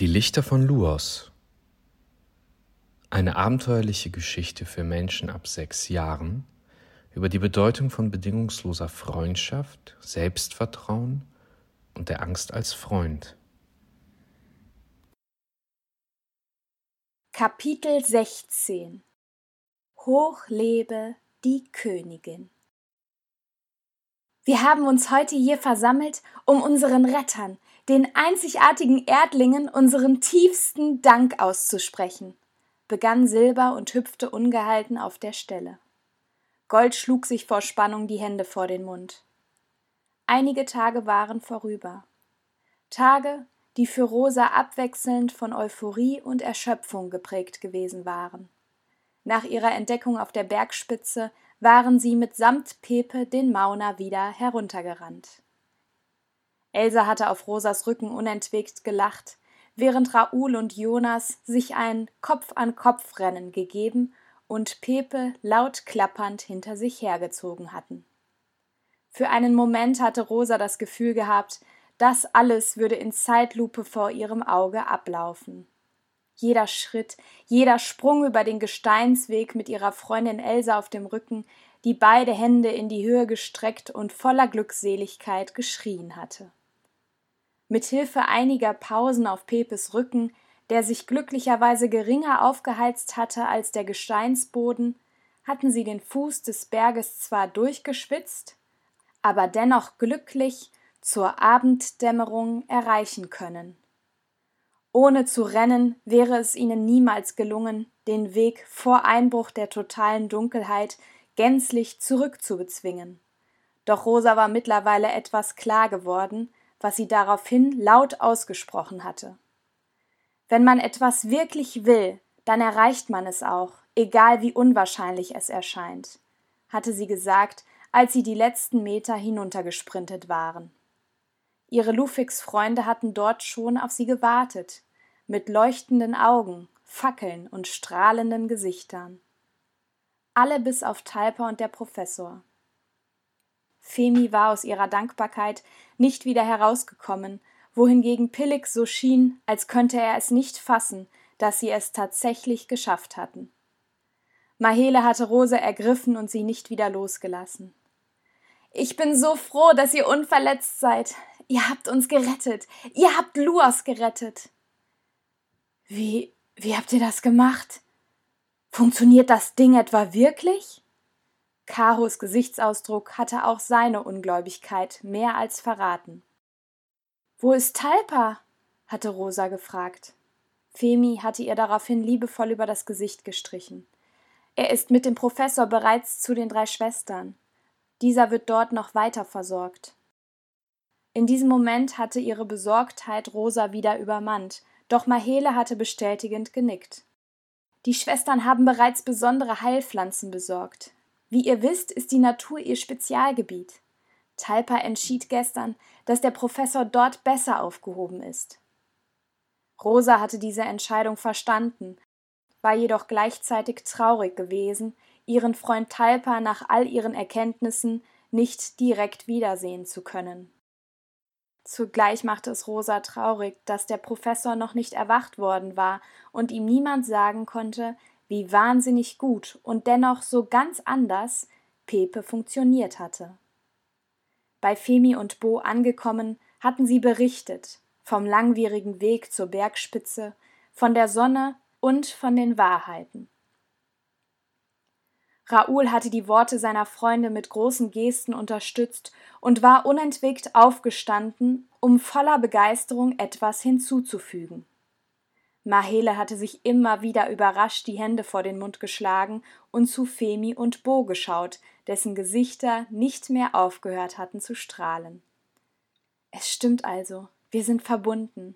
Die Lichter von Luos. Eine abenteuerliche Geschichte für Menschen ab sechs Jahren über die Bedeutung von bedingungsloser Freundschaft, Selbstvertrauen und der Angst als Freund. Kapitel 16 Hoch lebe die Königin. Wir haben uns heute hier versammelt, um unseren Rettern, den einzigartigen Erdlingen, unseren tiefsten Dank auszusprechen, begann Silber und hüpfte ungehalten auf der Stelle. Gold schlug sich vor Spannung die Hände vor den Mund. Einige Tage waren vorüber. Tage, die für Rosa abwechselnd von Euphorie und Erschöpfung geprägt gewesen waren. Nach ihrer Entdeckung auf der Bergspitze waren sie mitsamt Pepe den Mauna wieder heruntergerannt. Elsa hatte auf Rosas Rücken unentwegt gelacht, während Raoul und Jonas sich ein Kopf-an-Kopf-Rennen gegeben und Pepe laut klappernd hinter sich hergezogen hatten. Für einen Moment hatte Rosa das Gefühl gehabt, das alles würde in Zeitlupe vor ihrem Auge ablaufen. Jeder Schritt, jeder Sprung über den Gesteinsweg mit ihrer Freundin Elsa auf dem Rücken, die beide Hände in die Höhe gestreckt und voller Glückseligkeit geschrien hatte. Mit Hilfe einiger Pausen auf Pepes Rücken, der sich glücklicherweise geringer aufgeheizt hatte als der Gesteinsboden, hatten sie den Fuß des Berges zwar durchgeschwitzt, aber dennoch glücklich zur Abenddämmerung erreichen können. Ohne zu rennen wäre es ihnen niemals gelungen, den Weg vor Einbruch der totalen Dunkelheit gänzlich zurückzubezwingen. Doch Rosa war mittlerweile etwas klar geworden, was sie daraufhin laut ausgesprochen hatte. Wenn man etwas wirklich will, dann erreicht man es auch, egal wie unwahrscheinlich es erscheint, hatte sie gesagt, als sie die letzten Meter hinuntergesprintet waren. Ihre Lufix-Freunde hatten dort schon auf sie gewartet, mit leuchtenden Augen, Fackeln und strahlenden Gesichtern. Alle bis auf Talpa und der Professor. Femi war aus ihrer Dankbarkeit nicht wieder herausgekommen, wohingegen Pillig so schien, als könnte er es nicht fassen, dass sie es tatsächlich geschafft hatten. Mahele hatte Rose ergriffen und sie nicht wieder losgelassen. Ich bin so froh, dass ihr unverletzt seid. Ihr habt uns gerettet. Ihr habt Luas gerettet. Wie, wie habt ihr das gemacht? Funktioniert das Ding etwa wirklich? Karos Gesichtsausdruck hatte auch seine Ungläubigkeit mehr als verraten. Wo ist Talpa? hatte Rosa gefragt. Femi hatte ihr daraufhin liebevoll über das Gesicht gestrichen. Er ist mit dem Professor bereits zu den drei Schwestern. Dieser wird dort noch weiter versorgt. In diesem Moment hatte ihre Besorgtheit Rosa wieder übermannt, doch Mahele hatte bestätigend genickt. Die Schwestern haben bereits besondere Heilpflanzen besorgt. Wie ihr wisst, ist die Natur ihr Spezialgebiet. Talpa entschied gestern, dass der Professor dort besser aufgehoben ist. Rosa hatte diese Entscheidung verstanden, war jedoch gleichzeitig traurig gewesen, ihren Freund Talpa nach all ihren Erkenntnissen nicht direkt wiedersehen zu können. Zugleich machte es Rosa traurig, dass der Professor noch nicht erwacht worden war und ihm niemand sagen konnte, wie wahnsinnig gut und dennoch so ganz anders Pepe funktioniert hatte. Bei Femi und Bo angekommen, hatten sie berichtet vom langwierigen Weg zur Bergspitze, von der Sonne und von den Wahrheiten. Raoul hatte die Worte seiner Freunde mit großen Gesten unterstützt und war unentwegt aufgestanden, um voller Begeisterung etwas hinzuzufügen. Mahele hatte sich immer wieder überrascht die Hände vor den Mund geschlagen und zu Femi und Bo geschaut, dessen Gesichter nicht mehr aufgehört hatten zu strahlen. Es stimmt also, wir sind verbunden.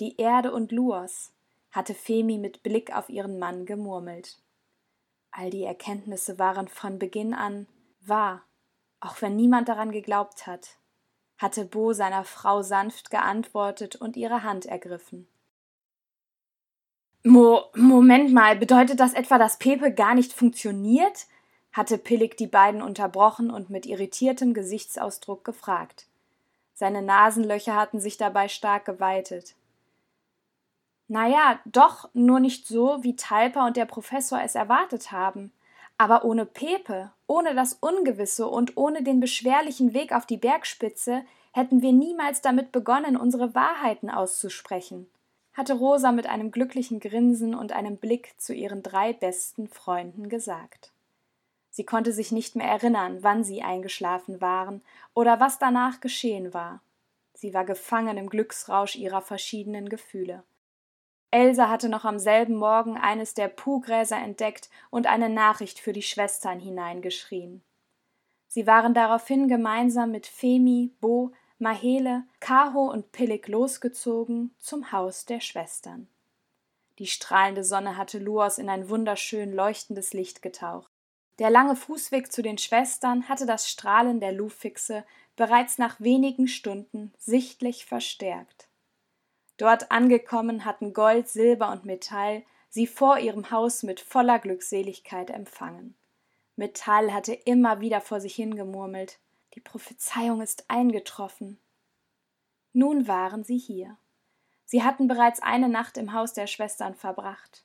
Die Erde und Luos, hatte Femi mit Blick auf ihren Mann gemurmelt. All die Erkenntnisse waren von Beginn an wahr, auch wenn niemand daran geglaubt hat, hatte Bo seiner Frau sanft geantwortet und ihre Hand ergriffen. Mo Moment mal, bedeutet das etwa, dass Pepe gar nicht funktioniert? hatte Pillig die beiden unterbrochen und mit irritiertem Gesichtsausdruck gefragt. Seine Nasenlöcher hatten sich dabei stark geweitet. Naja, doch, nur nicht so, wie Talpa und der Professor es erwartet haben. Aber ohne Pepe, ohne das Ungewisse und ohne den beschwerlichen Weg auf die Bergspitze hätten wir niemals damit begonnen, unsere Wahrheiten auszusprechen, hatte Rosa mit einem glücklichen Grinsen und einem Blick zu ihren drei besten Freunden gesagt. Sie konnte sich nicht mehr erinnern, wann sie eingeschlafen waren oder was danach geschehen war. Sie war gefangen im Glücksrausch ihrer verschiedenen Gefühle. Elsa hatte noch am selben Morgen eines der Puhgräser entdeckt und eine Nachricht für die Schwestern hineingeschrien. Sie waren daraufhin gemeinsam mit Femi, Bo, Mahele, Kaho und Pillig losgezogen zum Haus der Schwestern. Die strahlende Sonne hatte Luos in ein wunderschön leuchtendes Licht getaucht. Der lange Fußweg zu den Schwestern hatte das Strahlen der Lufixe bereits nach wenigen Stunden sichtlich verstärkt. Dort angekommen hatten Gold, Silber und Metall sie vor ihrem Haus mit voller Glückseligkeit empfangen. Metall hatte immer wieder vor sich hingemurmelt, die Prophezeiung ist eingetroffen. Nun waren sie hier. Sie hatten bereits eine Nacht im Haus der Schwestern verbracht.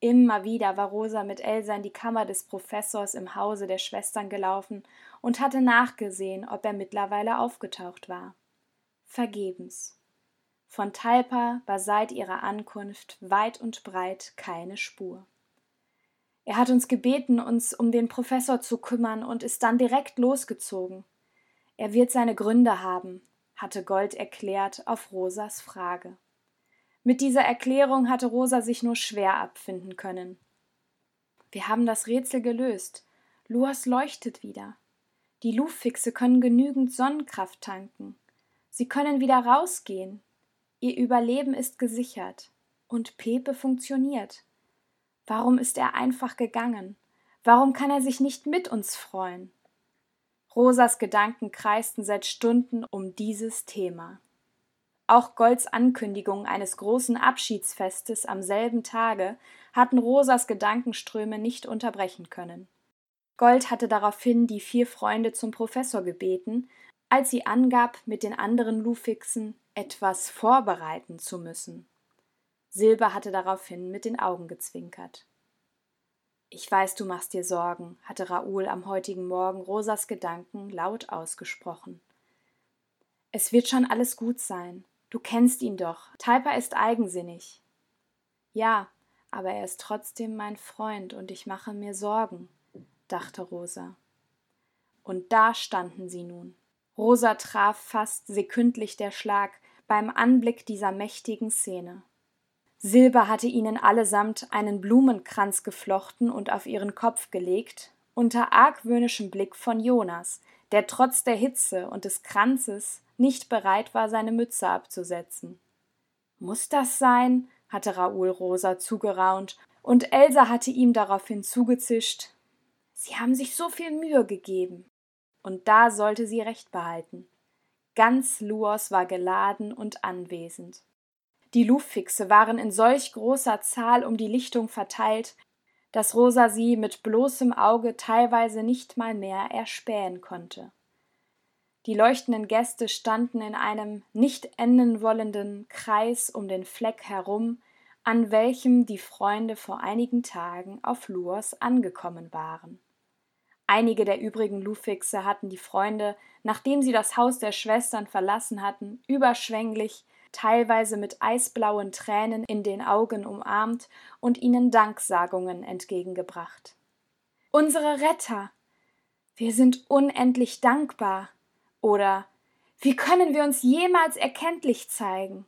Immer wieder war Rosa mit Elsa in die Kammer des Professors im Hause der Schwestern gelaufen und hatte nachgesehen, ob er mittlerweile aufgetaucht war. Vergebens. Von Talpa war seit ihrer Ankunft weit und breit keine Spur. Er hat uns gebeten, uns um den Professor zu kümmern und ist dann direkt losgezogen. Er wird seine Gründe haben, hatte Gold erklärt auf Rosas Frage. Mit dieser Erklärung hatte Rosa sich nur schwer abfinden können. Wir haben das Rätsel gelöst. Luas leuchtet wieder. Die Luftfixe können genügend Sonnenkraft tanken. Sie können wieder rausgehen. Ihr Überleben ist gesichert. Und Pepe funktioniert. Warum ist er einfach gegangen? Warum kann er sich nicht mit uns freuen? Rosas Gedanken kreisten seit Stunden um dieses Thema. Auch Golds Ankündigung eines großen Abschiedsfestes am selben Tage hatten Rosas Gedankenströme nicht unterbrechen können. Gold hatte daraufhin die vier Freunde zum Professor gebeten, als sie angab, mit den anderen Lufixen etwas vorbereiten zu müssen. Silber hatte daraufhin mit den Augen gezwinkert. Ich weiß, du machst dir Sorgen, hatte Raoul am heutigen Morgen Rosas Gedanken laut ausgesprochen. Es wird schon alles gut sein. Du kennst ihn doch. Talpa ist eigensinnig. Ja, aber er ist trotzdem mein Freund und ich mache mir Sorgen, dachte Rosa. Und da standen sie nun. Rosa traf fast sekündlich der Schlag beim Anblick dieser mächtigen Szene. Silber hatte ihnen allesamt einen Blumenkranz geflochten und auf ihren Kopf gelegt, unter argwöhnischem Blick von Jonas, der trotz der Hitze und des Kranzes nicht bereit war, seine Mütze abzusetzen. Muss das sein? hatte Raoul Rosa zugeraunt, und Elsa hatte ihm daraufhin zugezischt Sie haben sich so viel Mühe gegeben. Und da sollte sie recht behalten. Ganz Luos war geladen und anwesend. Die Luftfixe waren in solch großer Zahl um die Lichtung verteilt, dass Rosa sie mit bloßem Auge teilweise nicht mal mehr erspähen konnte. Die leuchtenden Gäste standen in einem nicht enden wollenden Kreis um den Fleck herum, an welchem die Freunde vor einigen Tagen auf Luos angekommen waren. Einige der übrigen Lufixe hatten die Freunde, nachdem sie das Haus der Schwestern verlassen hatten, überschwänglich, teilweise mit eisblauen Tränen in den Augen umarmt und ihnen Danksagungen entgegengebracht. Unsere Retter! Wir sind unendlich dankbar, oder wie können wir uns jemals erkenntlich zeigen?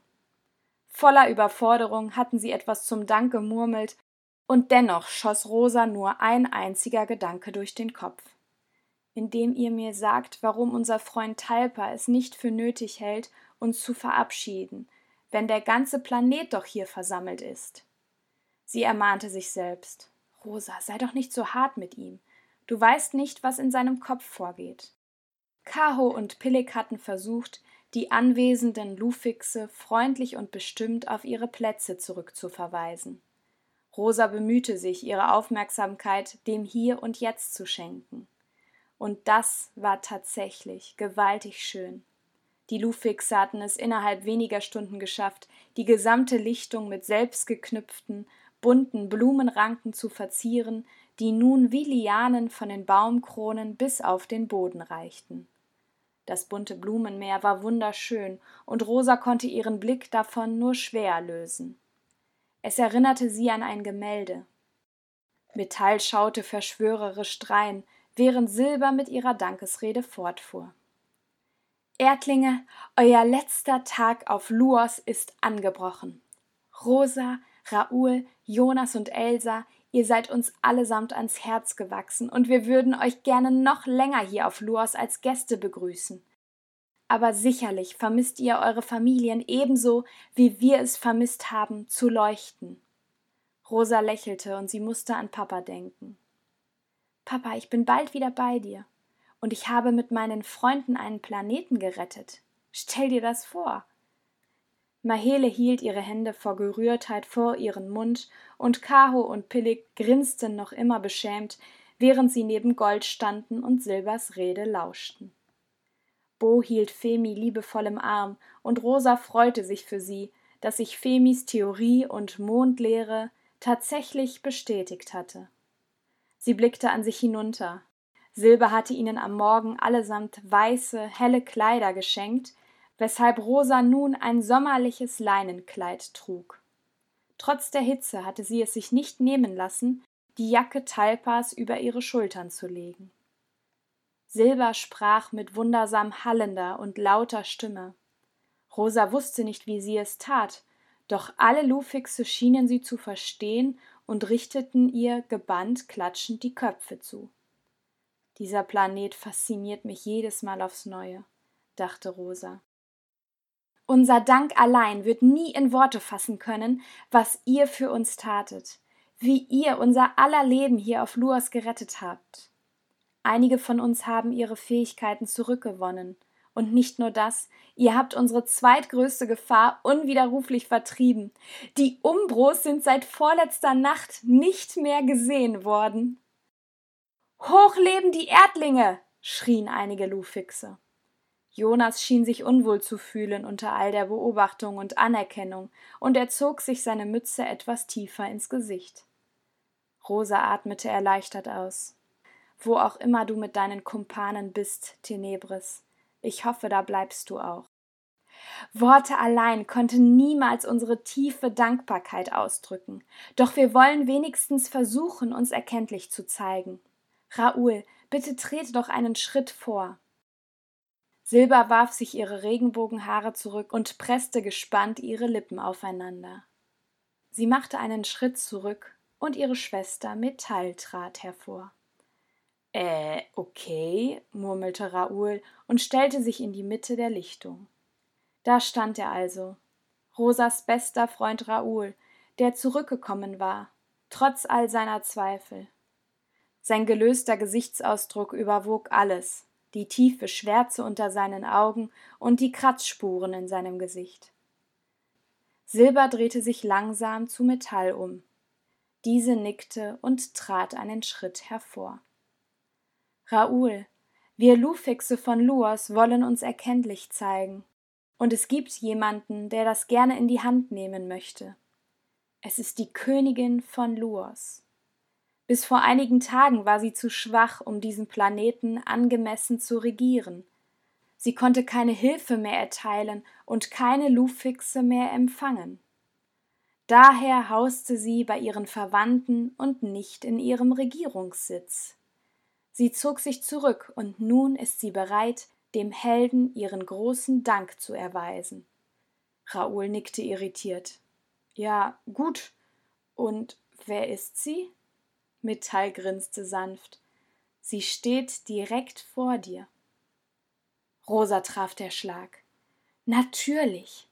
Voller Überforderung hatten sie etwas zum Dank gemurmelt, und dennoch schoss Rosa nur ein einziger Gedanke durch den Kopf. Indem ihr mir sagt, warum unser Freund Talpa es nicht für nötig hält, uns zu verabschieden, wenn der ganze Planet doch hier versammelt ist. Sie ermahnte sich selbst. Rosa, sei doch nicht so hart mit ihm. Du weißt nicht, was in seinem Kopf vorgeht. Kaho und Pillig hatten versucht, die anwesenden Lufixe freundlich und bestimmt auf ihre Plätze zurückzuverweisen. Rosa bemühte sich, ihre Aufmerksamkeit dem Hier und Jetzt zu schenken. Und das war tatsächlich gewaltig schön. Die Lufixe hatten es innerhalb weniger Stunden geschafft, die gesamte Lichtung mit selbstgeknüpften, bunten Blumenranken zu verzieren, die nun wie Lianen von den Baumkronen bis auf den Boden reichten. Das bunte Blumenmeer war wunderschön, und Rosa konnte ihren Blick davon nur schwer lösen. Es erinnerte sie an ein Gemälde. Metall schaute verschwörerisch drein, während Silber mit ihrer Dankesrede fortfuhr. Erdlinge, euer letzter Tag auf Luos ist angebrochen. Rosa, Raoul, Jonas und Elsa, ihr seid uns allesamt ans Herz gewachsen und wir würden euch gerne noch länger hier auf Luos als Gäste begrüßen. Aber sicherlich vermisst ihr eure Familien ebenso, wie wir es vermisst haben, zu leuchten. Rosa lächelte und sie musste an Papa denken. Papa, ich bin bald wieder bei dir und ich habe mit meinen Freunden einen Planeten gerettet. Stell dir das vor. Mahele hielt ihre Hände vor Gerührtheit vor ihren Mund, und Kaho und Pillig grinsten noch immer beschämt, während sie neben Gold standen und Silbers Rede lauschten. Bo hielt Femi liebevoll im Arm, und Rosa freute sich für sie, dass sich Femis Theorie und Mondlehre tatsächlich bestätigt hatte. Sie blickte an sich hinunter, Silber hatte ihnen am Morgen allesamt weiße, helle Kleider geschenkt, weshalb Rosa nun ein sommerliches Leinenkleid trug. Trotz der Hitze hatte sie es sich nicht nehmen lassen, die Jacke Talpas über ihre Schultern zu legen. Silber sprach mit wundersam hallender und lauter Stimme. Rosa wusste nicht, wie sie es tat, doch alle Lufixe schienen sie zu verstehen und richteten ihr gebannt klatschend die Köpfe zu. Dieser Planet fasziniert mich jedes Mal aufs Neue, dachte Rosa. Unser Dank allein wird nie in Worte fassen können, was ihr für uns tatet, wie ihr unser aller Leben hier auf Luas gerettet habt. Einige von uns haben ihre Fähigkeiten zurückgewonnen. Und nicht nur das, ihr habt unsere zweitgrößte Gefahr unwiderruflich vertrieben. Die Umbros sind seit vorletzter Nacht nicht mehr gesehen worden. Hoch leben die Erdlinge! schrien einige Lufixe. Jonas schien sich unwohl zu fühlen unter all der Beobachtung und Anerkennung, und er zog sich seine Mütze etwas tiefer ins Gesicht. Rosa atmete erleichtert aus. Wo auch immer du mit deinen Kumpanen bist, Tenebris, ich hoffe, da bleibst du auch. Worte allein konnten niemals unsere tiefe Dankbarkeit ausdrücken, doch wir wollen wenigstens versuchen, uns erkenntlich zu zeigen. Raoul, bitte trete doch einen Schritt vor. Silber warf sich ihre Regenbogenhaare zurück und presste gespannt ihre Lippen aufeinander. Sie machte einen Schritt zurück und ihre Schwester Metall trat hervor. Äh, okay, murmelte Raoul und stellte sich in die Mitte der Lichtung. Da stand er also, Rosas bester Freund Raoul, der zurückgekommen war, trotz all seiner Zweifel. Sein gelöster Gesichtsausdruck überwog alles, die tiefe Schwärze unter seinen Augen und die Kratzspuren in seinem Gesicht. Silber drehte sich langsam zu Metall um. Diese nickte und trat einen Schritt hervor. Raoul, wir Lufixe von Luos wollen uns erkenntlich zeigen. Und es gibt jemanden, der das gerne in die Hand nehmen möchte. Es ist die Königin von Luos. Bis vor einigen Tagen war sie zu schwach, um diesen Planeten angemessen zu regieren. Sie konnte keine Hilfe mehr erteilen und keine Lufixe mehr empfangen. Daher hauste sie bei ihren Verwandten und nicht in ihrem Regierungssitz. Sie zog sich zurück und nun ist sie bereit, dem Helden ihren großen Dank zu erweisen. Raoul nickte irritiert. Ja, gut. Und wer ist sie? Metall grinste sanft. Sie steht direkt vor dir. Rosa traf der Schlag. Natürlich.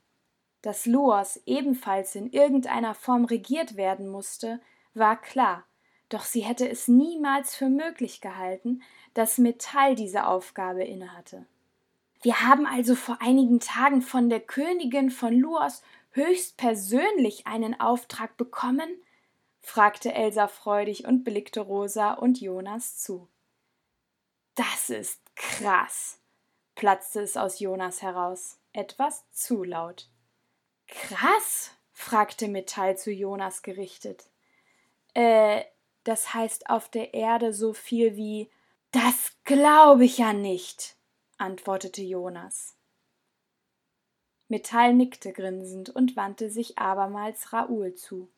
Dass Luos ebenfalls in irgendeiner Form regiert werden musste, war klar, doch sie hätte es niemals für möglich gehalten, dass Metall diese Aufgabe innehatte. Wir haben also vor einigen Tagen von der Königin von Luos höchstpersönlich einen Auftrag bekommen? Fragte Elsa freudig und blickte Rosa und Jonas zu. Das ist krass, platzte es aus Jonas heraus, etwas zu laut. Krass, fragte Metall zu Jonas gerichtet. Äh, das heißt auf der Erde so viel wie Das glaube ich ja nicht, antwortete Jonas. Metall nickte grinsend und wandte sich abermals Raoul zu.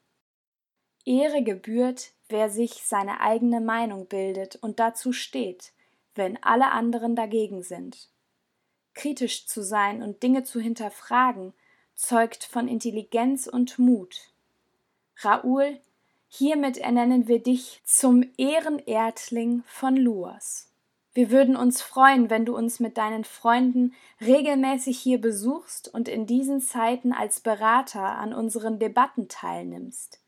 Ehre gebührt, wer sich seine eigene Meinung bildet und dazu steht, wenn alle anderen dagegen sind. Kritisch zu sein und Dinge zu hinterfragen, zeugt von Intelligenz und Mut. Raoul, hiermit ernennen wir dich zum Ehrenerdling von Luas. Wir würden uns freuen, wenn du uns mit deinen Freunden regelmäßig hier besuchst und in diesen Zeiten als Berater an unseren Debatten teilnimmst.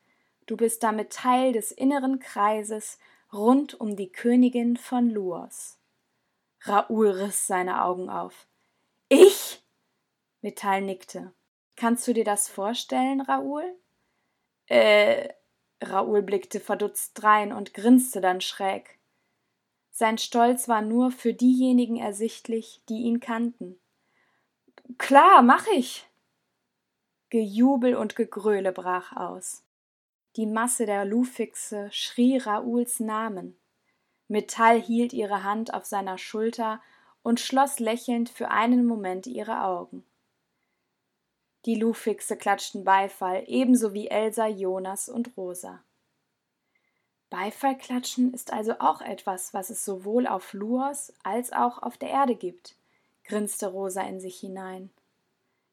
Du bist damit Teil des inneren Kreises rund um die Königin von Luos. Raoul riss seine Augen auf. Ich? Metall nickte. Kannst du dir das vorstellen, Raoul? Äh, Raoul blickte verdutzt drein und grinste dann schräg. Sein Stolz war nur für diejenigen ersichtlich, die ihn kannten. Klar, mach ich. Gejubel und Gegröle brach aus. Die Masse der Lufixe schrie Raouls Namen. Metall hielt ihre Hand auf seiner Schulter und schloss lächelnd für einen Moment ihre Augen. Die Lufixe klatschten Beifall, ebenso wie Elsa, Jonas und Rosa. Beifallklatschen ist also auch etwas, was es sowohl auf Luos als auch auf der Erde gibt, grinste Rosa in sich hinein.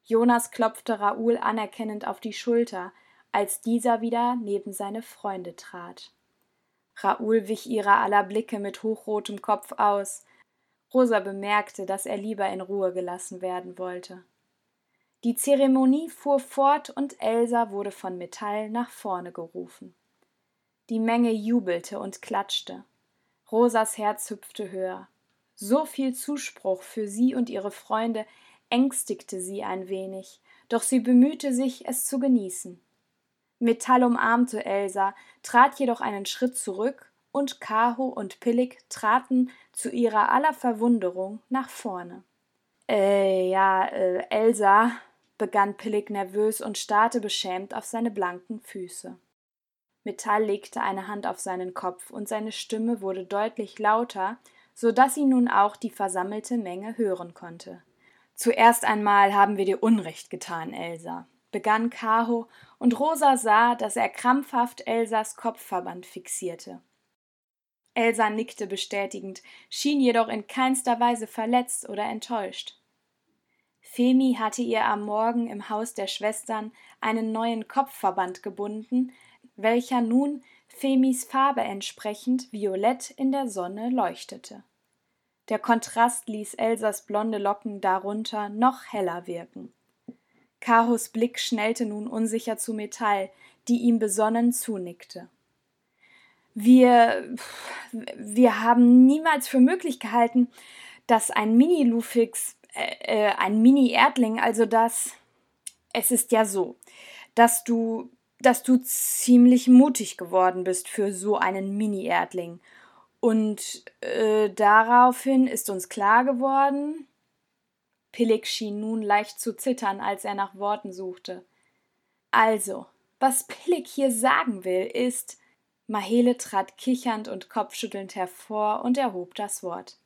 Jonas klopfte Raoul anerkennend auf die Schulter, als dieser wieder neben seine Freunde trat. Raoul wich ihrer aller Blicke mit hochrotem Kopf aus. Rosa bemerkte, dass er lieber in Ruhe gelassen werden wollte. Die Zeremonie fuhr fort und Elsa wurde von Metall nach vorne gerufen. Die Menge jubelte und klatschte. Rosas Herz hüpfte höher. So viel Zuspruch für sie und ihre Freunde ängstigte sie ein wenig, doch sie bemühte sich, es zu genießen. Metall umarmte Elsa, trat jedoch einen Schritt zurück, und Kaho und Pillig traten zu ihrer aller Verwunderung nach vorne. Äh, ja, äh, Elsa, begann Pillig nervös und starrte beschämt auf seine blanken Füße. Metall legte eine Hand auf seinen Kopf, und seine Stimme wurde deutlich lauter, so dass ihn nun auch die versammelte Menge hören konnte. Zuerst einmal haben wir dir Unrecht getan, Elsa, begann Kaho, und Rosa sah, dass er krampfhaft Elsas Kopfverband fixierte. Elsa nickte bestätigend, schien jedoch in keinster Weise verletzt oder enttäuscht. Femi hatte ihr am Morgen im Haus der Schwestern einen neuen Kopfverband gebunden, welcher nun Femis Farbe entsprechend violett in der Sonne leuchtete. Der Kontrast ließ Elsas blonde Locken darunter noch heller wirken. Kahos Blick schnellte nun unsicher zu Metall, die ihm besonnen zunickte. Wir, wir haben niemals für möglich gehalten, dass ein Mini-Lufix, äh, äh, ein Mini-Erdling, also das. Es ist ja so, dass du dass du ziemlich mutig geworden bist für so einen Mini-Erdling. Und äh, daraufhin ist uns klar geworden. Pillig schien nun leicht zu zittern, als er nach Worten suchte. Also, was Pillig hier sagen will, ist. Mahele trat kichernd und kopfschüttelnd hervor und erhob das Wort.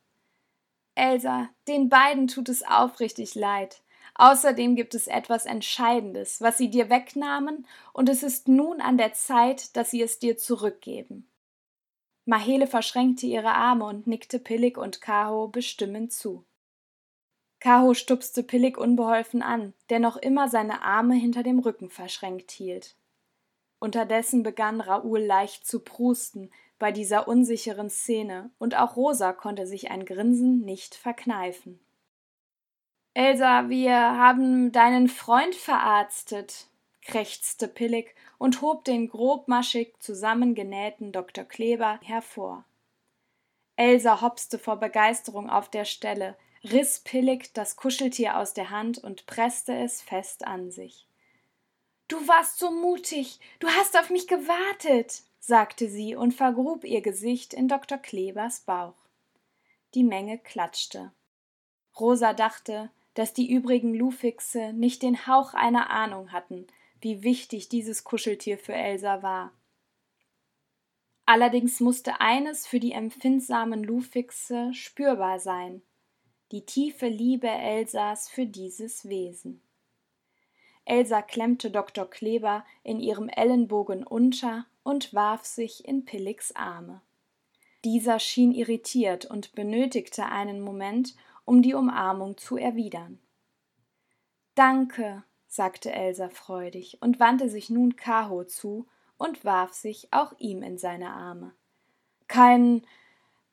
Elsa, den beiden tut es aufrichtig leid. Außerdem gibt es etwas Entscheidendes, was sie dir wegnahmen, und es ist nun an der Zeit, dass sie es dir zurückgeben. Mahele verschränkte ihre Arme und nickte Pillig und Kaho bestimmend zu. Kaho stupste Pillig unbeholfen an, der noch immer seine Arme hinter dem Rücken verschränkt hielt. Unterdessen begann Raoul leicht zu prusten bei dieser unsicheren Szene, und auch Rosa konnte sich ein Grinsen nicht verkneifen. Elsa, wir haben deinen Freund verarztet, krächzte Pillig und hob den grobmaschig zusammengenähten Dr. Kleber hervor. Elsa hopste vor Begeisterung auf der Stelle, riss Pillig das Kuscheltier aus der Hand und presste es fest an sich. Du warst so mutig, du hast auf mich gewartet, sagte sie und vergrub ihr Gesicht in Dr. Klebers Bauch. Die Menge klatschte. Rosa dachte, dass die übrigen Lufixe nicht den Hauch einer Ahnung hatten, wie wichtig dieses Kuscheltier für Elsa war. Allerdings musste eines für die empfindsamen Lufixe spürbar sein die tiefe Liebe Elsas für dieses Wesen. Elsa klemmte Dr. Kleber in ihrem Ellenbogen unter und warf sich in Pilligs Arme. Dieser schien irritiert und benötigte einen Moment, um die Umarmung zu erwidern. Danke, sagte Elsa freudig und wandte sich nun Kaho zu und warf sich auch ihm in seine Arme. Kein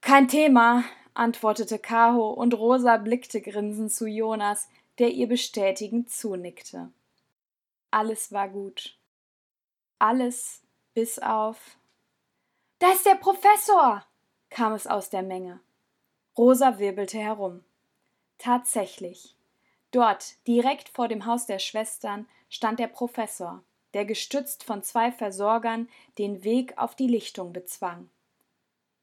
kein Thema, antwortete Kaho, und Rosa blickte grinsend zu Jonas, der ihr bestätigend zunickte. Alles war gut. Alles bis auf. Da ist der Professor! kam es aus der Menge. Rosa wirbelte herum. Tatsächlich. Dort, direkt vor dem Haus der Schwestern, stand der Professor, der gestützt von zwei Versorgern den Weg auf die Lichtung bezwang.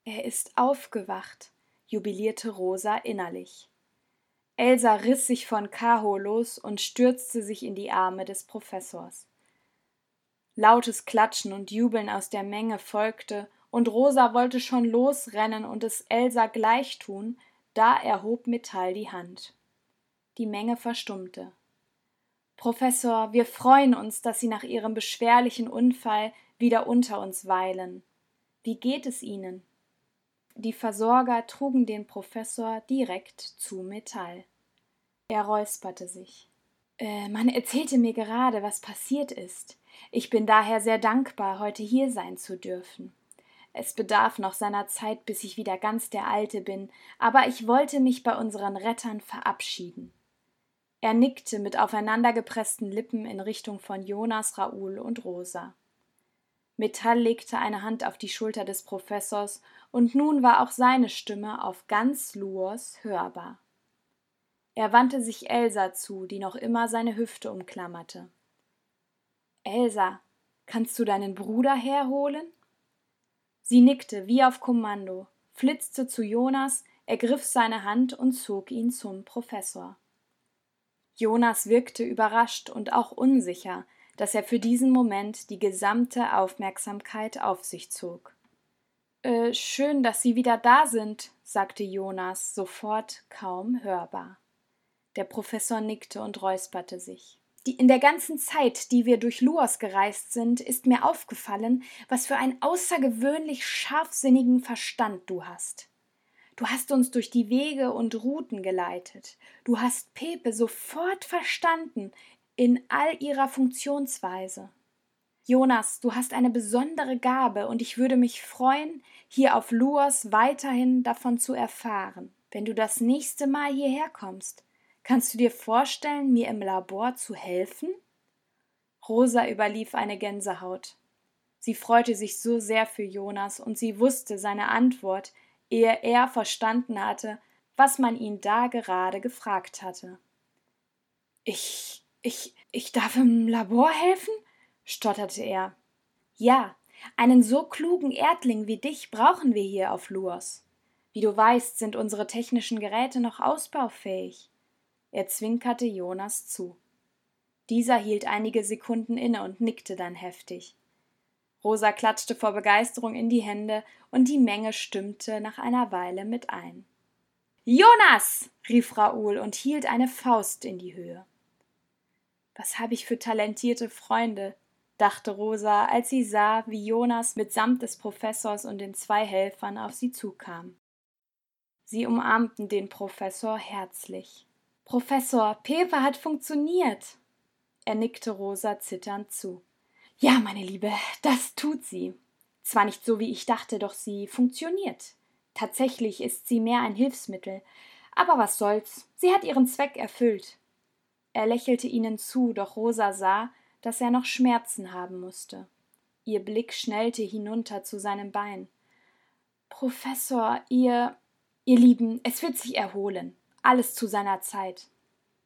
Er ist aufgewacht, jubilierte Rosa innerlich. Elsa riss sich von Kaho los und stürzte sich in die Arme des Professors. Lautes Klatschen und Jubeln aus der Menge folgte, und Rosa wollte schon losrennen und es Elsa gleich tun, da erhob Metall die Hand. Die Menge verstummte. Professor, wir freuen uns, dass Sie nach Ihrem beschwerlichen Unfall wieder unter uns weilen. Wie geht es Ihnen? Die Versorger trugen den Professor direkt zu Metall. Er räusperte sich. Äh, man erzählte mir gerade, was passiert ist. Ich bin daher sehr dankbar, heute hier sein zu dürfen. Es bedarf noch seiner Zeit, bis ich wieder ganz der Alte bin, aber ich wollte mich bei unseren Rettern verabschieden. Er nickte mit aufeinandergepressten Lippen in Richtung von Jonas, Raoul und Rosa. Metall legte eine Hand auf die Schulter des Professors, und nun war auch seine Stimme auf ganz Luos hörbar. Er wandte sich Elsa zu, die noch immer seine Hüfte umklammerte. Elsa, kannst du deinen Bruder herholen? Sie nickte wie auf Kommando, flitzte zu Jonas, ergriff seine Hand und zog ihn zum Professor. Jonas wirkte überrascht und auch unsicher, dass er für diesen Moment die gesamte Aufmerksamkeit auf sich zog. Äh, schön, dass Sie wieder da sind, sagte Jonas sofort kaum hörbar. Der Professor nickte und räusperte sich. Die, in der ganzen Zeit, die wir durch Luos gereist sind, ist mir aufgefallen, was für einen außergewöhnlich scharfsinnigen Verstand du hast. Du hast uns durch die Wege und Routen geleitet. Du hast Pepe sofort verstanden, in all ihrer Funktionsweise. Jonas, du hast eine besondere Gabe und ich würde mich freuen, hier auf Luos weiterhin davon zu erfahren. Wenn du das nächste Mal hierher kommst, kannst du dir vorstellen, mir im Labor zu helfen? Rosa überlief eine Gänsehaut. Sie freute sich so sehr für Jonas und sie wusste seine Antwort, ehe er verstanden hatte, was man ihn da gerade gefragt hatte. Ich ich, ich darf im Labor helfen? stotterte er. Ja, einen so klugen Erdling wie dich brauchen wir hier auf Luos. Wie du weißt, sind unsere technischen Geräte noch ausbaufähig. Er zwinkerte Jonas zu. Dieser hielt einige Sekunden inne und nickte dann heftig. Rosa klatschte vor Begeisterung in die Hände und die Menge stimmte nach einer Weile mit ein. Jonas! rief Raoul und hielt eine Faust in die Höhe. Was habe ich für talentierte Freunde, dachte Rosa, als sie sah, wie Jonas mitsamt des Professors und den zwei Helfern auf sie zukam. Sie umarmten den Professor herzlich. Professor, Pepe hat funktioniert. Er nickte Rosa zitternd zu. Ja, meine Liebe, das tut sie. Zwar nicht so, wie ich dachte, doch sie funktioniert. Tatsächlich ist sie mehr ein Hilfsmittel. Aber was soll's, sie hat ihren Zweck erfüllt. Er lächelte ihnen zu, doch Rosa sah, dass er noch Schmerzen haben musste. Ihr Blick schnellte hinunter zu seinem Bein. Professor, ihr. Ihr Lieben, es wird sich erholen. Alles zu seiner Zeit.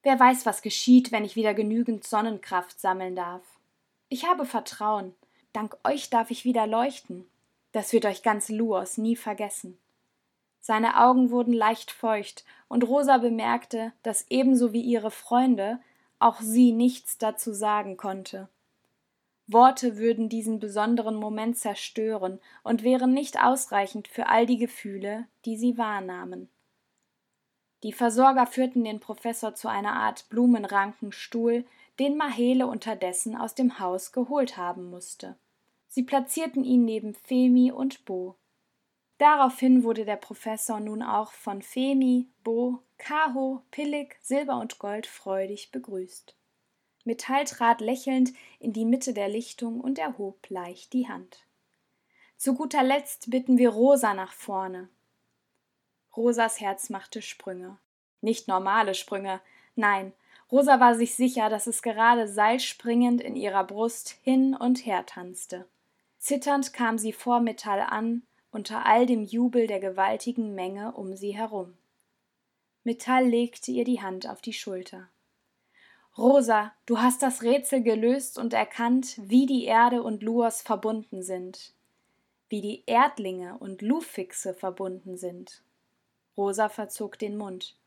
Wer weiß, was geschieht, wenn ich wieder genügend Sonnenkraft sammeln darf. Ich habe Vertrauen. Dank euch darf ich wieder leuchten. Das wird euch ganz Luos nie vergessen. Seine Augen wurden leicht feucht, und Rosa bemerkte, dass ebenso wie ihre Freunde auch sie nichts dazu sagen konnte. Worte würden diesen besonderen Moment zerstören und wären nicht ausreichend für all die Gefühle, die sie wahrnahmen. Die Versorger führten den Professor zu einer Art Blumenrankenstuhl, den Mahele unterdessen aus dem Haus geholt haben musste. Sie platzierten ihn neben Femi und Bo. Daraufhin wurde der Professor nun auch von Femi, Bo, Kaho, Pillig, Silber und Gold freudig begrüßt. Metall trat lächelnd in die Mitte der Lichtung und erhob leicht die Hand. Zu guter Letzt bitten wir Rosa nach vorne. Rosas Herz machte Sprünge. Nicht normale Sprünge, nein, Rosa war sich sicher, dass es gerade seilspringend in ihrer Brust hin und her tanzte. Zitternd kam sie vor Metall an, unter all dem Jubel der gewaltigen Menge um sie herum. Metall legte ihr die Hand auf die Schulter. Rosa, du hast das Rätsel gelöst und erkannt, wie die Erde und Luos verbunden sind, wie die Erdlinge und Lufixe verbunden sind. Rosa verzog den Mund.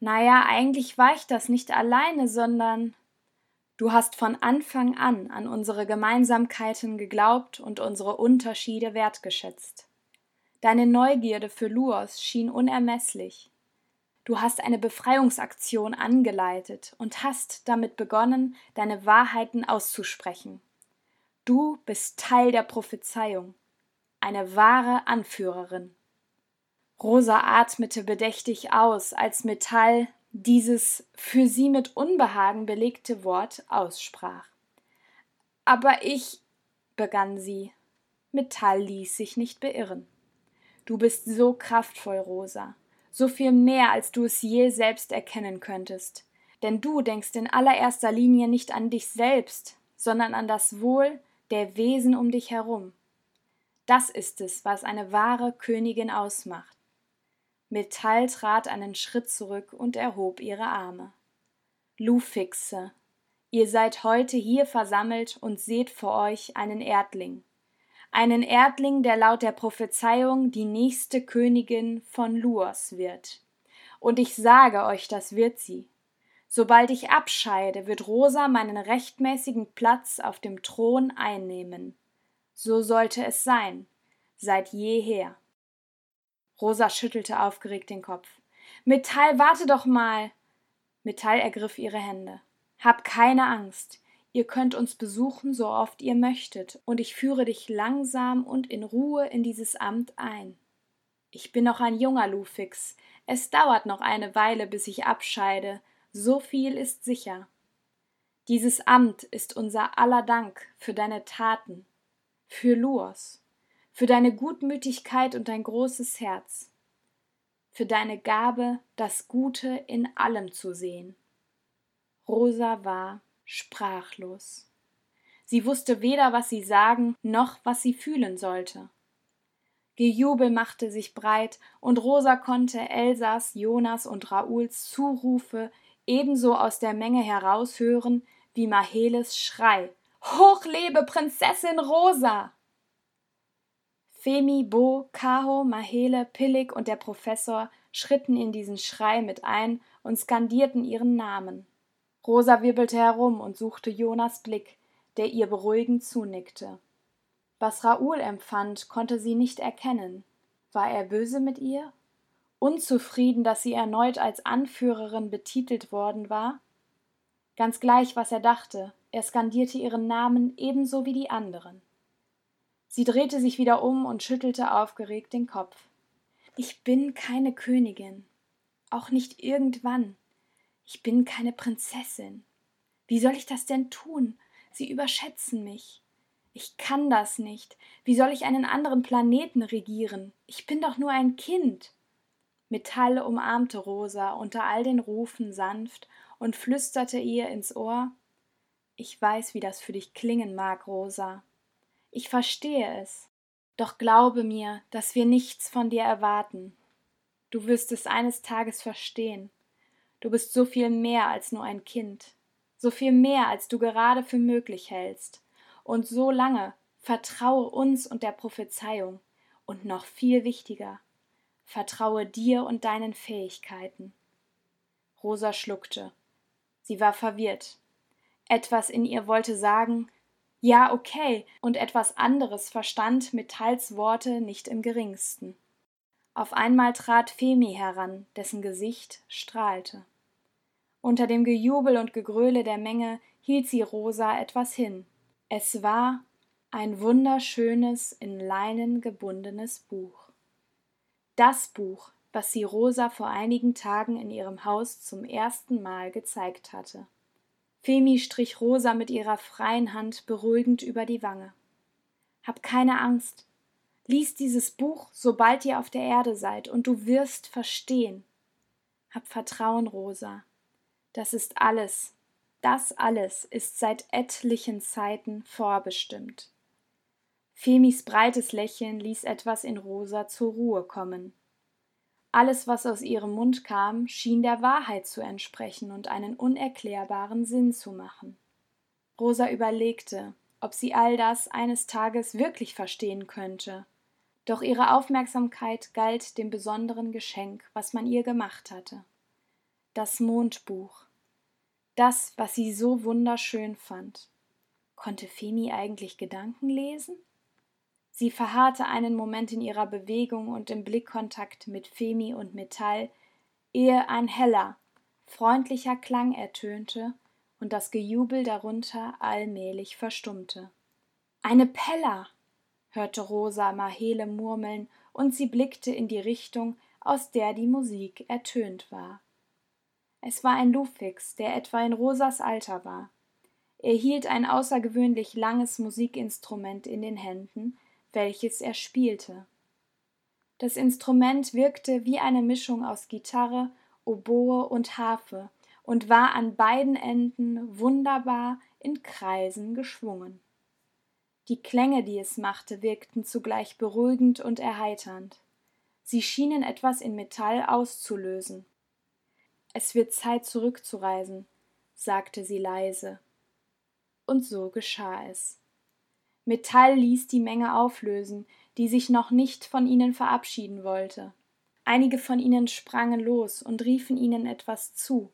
Naja, eigentlich war ich das nicht alleine, sondern du hast von Anfang an an unsere Gemeinsamkeiten geglaubt und unsere Unterschiede wertgeschätzt. Deine Neugierde für Luos schien unermesslich. Du hast eine Befreiungsaktion angeleitet und hast damit begonnen, deine Wahrheiten auszusprechen. Du bist Teil der Prophezeiung, eine wahre Anführerin. Rosa atmete bedächtig aus, als Metall dieses für sie mit Unbehagen belegte Wort aussprach. Aber ich, begann sie. Metall ließ sich nicht beirren. Du bist so kraftvoll, Rosa so viel mehr, als du es je selbst erkennen könntest. Denn du denkst in allererster Linie nicht an dich selbst, sondern an das Wohl der Wesen um dich herum. Das ist es, was eine wahre Königin ausmacht. Metall trat einen Schritt zurück und erhob ihre Arme. Lufixe, ihr seid heute hier versammelt und seht vor euch einen Erdling einen Erdling, der laut der Prophezeiung die nächste Königin von Luos wird. Und ich sage euch, das wird sie. Sobald ich abscheide, wird Rosa meinen rechtmäßigen Platz auf dem Thron einnehmen. So sollte es sein, seit jeher. Rosa schüttelte aufgeregt den Kopf. Metall, warte doch mal. Metall ergriff ihre Hände. Hab keine Angst. Ihr könnt uns besuchen, so oft ihr möchtet, und ich führe dich langsam und in Ruhe in dieses Amt ein. Ich bin noch ein junger Lufix. Es dauert noch eine Weile, bis ich abscheide. So viel ist sicher. Dieses Amt ist unser aller Dank für deine Taten, für Luos, für deine Gutmütigkeit und dein großes Herz, für deine Gabe, das Gute in allem zu sehen. Rosa war sprachlos. Sie wusste weder, was sie sagen noch was sie fühlen sollte. Gejubel machte sich breit, und Rosa konnte Elsas, Jonas und Rauls Zurufe ebenso aus der Menge heraushören wie Maheles Schrei Hoch lebe Prinzessin Rosa. Femi, Bo, Kaho, Mahele, Pillig und der Professor schritten in diesen Schrei mit ein und skandierten ihren Namen. Rosa wirbelte herum und suchte Jonas Blick, der ihr beruhigend zunickte. Was Raoul empfand, konnte sie nicht erkennen. War er böse mit ihr? Unzufrieden, dass sie erneut als Anführerin betitelt worden war? Ganz gleich, was er dachte, er skandierte ihren Namen ebenso wie die anderen. Sie drehte sich wieder um und schüttelte aufgeregt den Kopf. Ich bin keine Königin, auch nicht irgendwann. Ich bin keine Prinzessin. Wie soll ich das denn tun? Sie überschätzen mich. Ich kann das nicht. Wie soll ich einen anderen Planeten regieren? Ich bin doch nur ein Kind. Metall umarmte Rosa unter all den Rufen sanft und flüsterte ihr ins Ohr Ich weiß, wie das für dich klingen mag, Rosa. Ich verstehe es. Doch glaube mir, dass wir nichts von dir erwarten. Du wirst es eines Tages verstehen. Du bist so viel mehr als nur ein Kind, so viel mehr, als du gerade für möglich hältst. Und so lange vertraue uns und der Prophezeiung. Und noch viel wichtiger, Vertraue dir und deinen Fähigkeiten. Rosa schluckte. Sie war verwirrt. Etwas in ihr wollte sagen, ja, okay, und etwas anderes verstand Metalls Worte nicht im geringsten. Auf einmal trat Femi heran, dessen Gesicht strahlte. Unter dem Gejubel und Gegröle der Menge hielt sie Rosa etwas hin. Es war ein wunderschönes, in Leinen gebundenes Buch. Das Buch, was sie Rosa vor einigen Tagen in ihrem Haus zum ersten Mal gezeigt hatte. Femi strich Rosa mit ihrer freien Hand beruhigend über die Wange. Hab keine Angst. Lies dieses Buch, sobald ihr auf der Erde seid, und du wirst verstehen. Hab Vertrauen, Rosa. Das ist alles. Das alles ist seit etlichen Zeiten vorbestimmt. Femis breites Lächeln ließ etwas in Rosa zur Ruhe kommen. Alles, was aus ihrem Mund kam, schien der Wahrheit zu entsprechen und einen unerklärbaren Sinn zu machen. Rosa überlegte, ob sie all das eines Tages wirklich verstehen könnte. Doch ihre Aufmerksamkeit galt dem besonderen Geschenk, was man ihr gemacht hatte. Das Mondbuch. Das, was sie so wunderschön fand. Konnte Femi eigentlich Gedanken lesen? Sie verharrte einen Moment in ihrer Bewegung und im Blickkontakt mit Femi und Metall, ehe ein heller, freundlicher Klang ertönte und das Gejubel darunter allmählich verstummte. Eine Pella! hörte Rosa Mahele murmeln, und sie blickte in die Richtung, aus der die Musik ertönt war. Es war ein Lufix, der etwa in Rosas Alter war. Er hielt ein außergewöhnlich langes Musikinstrument in den Händen, welches er spielte. Das Instrument wirkte wie eine Mischung aus Gitarre, Oboe und Harfe und war an beiden Enden wunderbar in Kreisen geschwungen. Die Klänge, die es machte, wirkten zugleich beruhigend und erheiternd. Sie schienen etwas in Metall auszulösen. Es wird Zeit zurückzureisen, sagte sie leise. Und so geschah es. Metall ließ die Menge auflösen, die sich noch nicht von ihnen verabschieden wollte. Einige von ihnen sprangen los und riefen ihnen etwas zu.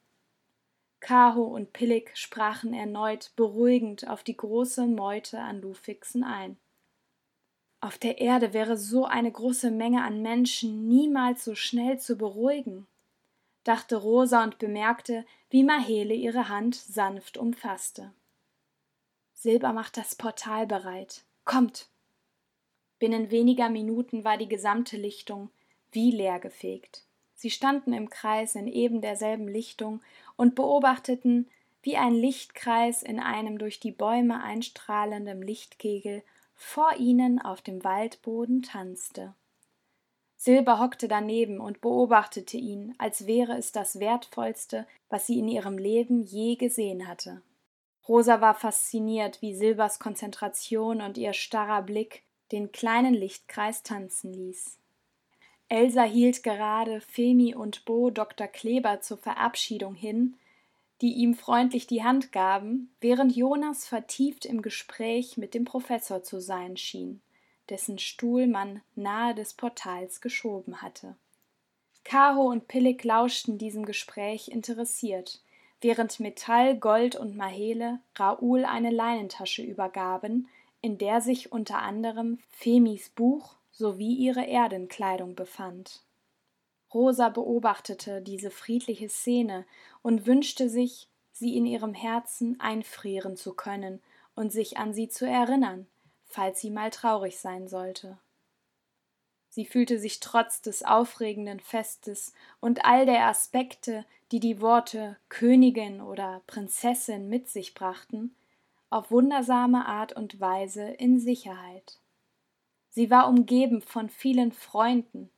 Kaho und Pillig sprachen erneut beruhigend auf die große Meute an Lufixen ein. Auf der Erde wäre so eine große Menge an Menschen niemals so schnell zu beruhigen, dachte Rosa und bemerkte, wie Mahele ihre Hand sanft umfasste. Silber macht das Portal bereit. Kommt! Binnen weniger Minuten war die gesamte Lichtung wie leergefegt. Sie standen im Kreis in eben derselben Lichtung und beobachteten, wie ein Lichtkreis in einem durch die Bäume einstrahlenden Lichtkegel vor ihnen auf dem Waldboden tanzte. Silber hockte daneben und beobachtete ihn, als wäre es das Wertvollste, was sie in ihrem Leben je gesehen hatte. Rosa war fasziniert, wie Silbers Konzentration und ihr starrer Blick den kleinen Lichtkreis tanzen ließ. Elsa hielt gerade Femi und Bo Dr. Kleber zur Verabschiedung hin, die ihm freundlich die Hand gaben, während Jonas vertieft im Gespräch mit dem Professor zu sein schien, dessen Stuhl man nahe des Portals geschoben hatte. Caro und Pillig lauschten diesem Gespräch interessiert, während Metall, Gold und Mahele Raoul eine Leinentasche übergaben, in der sich unter anderem Femis Buch sowie ihre Erdenkleidung befand. Rosa beobachtete diese friedliche Szene und wünschte sich, sie in ihrem Herzen einfrieren zu können und sich an sie zu erinnern, falls sie mal traurig sein sollte. Sie fühlte sich trotz des aufregenden Festes und all der Aspekte, die die Worte Königin oder Prinzessin mit sich brachten, auf wundersame Art und Weise in Sicherheit. Sie war umgeben von vielen Freunden,